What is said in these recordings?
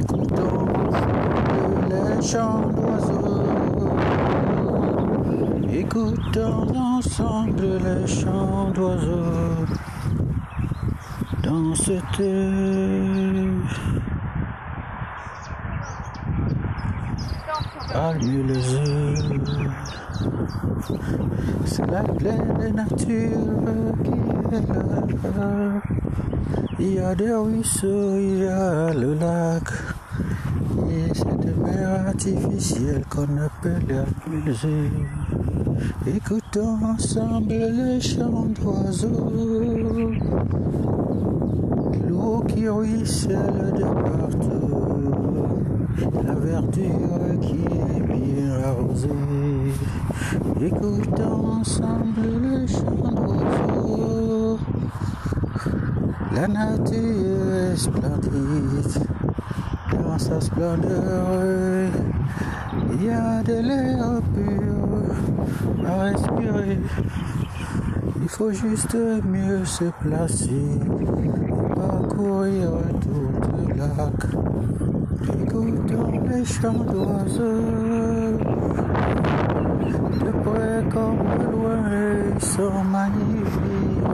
Écoutons les chants d'oiseaux. Écoutons ensemble les chants d'oiseaux. Dans cette Allume les yeux. C'est la pleine nature. Il y a des ruisseaux, il y a le lac. Et cette mer artificielle qu'on appelle la musée. Écoutons ensemble les chants d'oiseaux. L'eau qui ruisselle de partout. La verdure qui est bien arrosée. Écoutons ensemble les chants d'oiseaux. La nature est splendide dans sa splendeur. Il y a de l'air pur à respirer. Il faut juste mieux se placer parcourir tout le lac. Écoutons les chants d'oiseaux. De près comme de loin, ils sont magnifiques.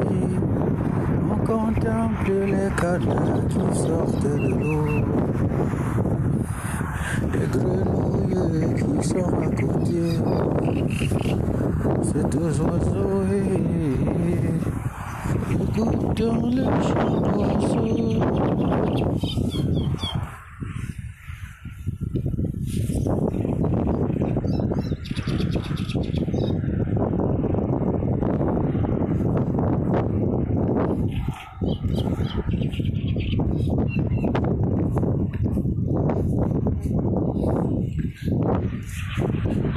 On contemple les canards qui sortent de l'eau. Les grenouilles qui sont à côté. C'est deux oiseaux. Écoutons les chants d'oiseaux.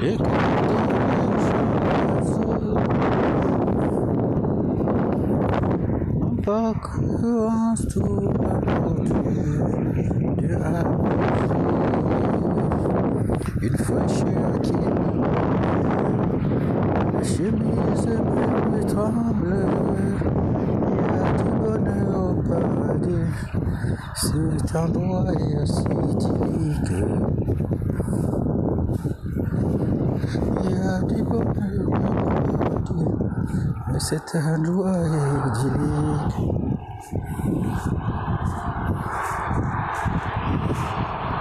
La bordure de la Une fraîcheur qui La chemise me tremble Il y a du bonheur au paradis. Cet endroit est si से ठहराए झिलिक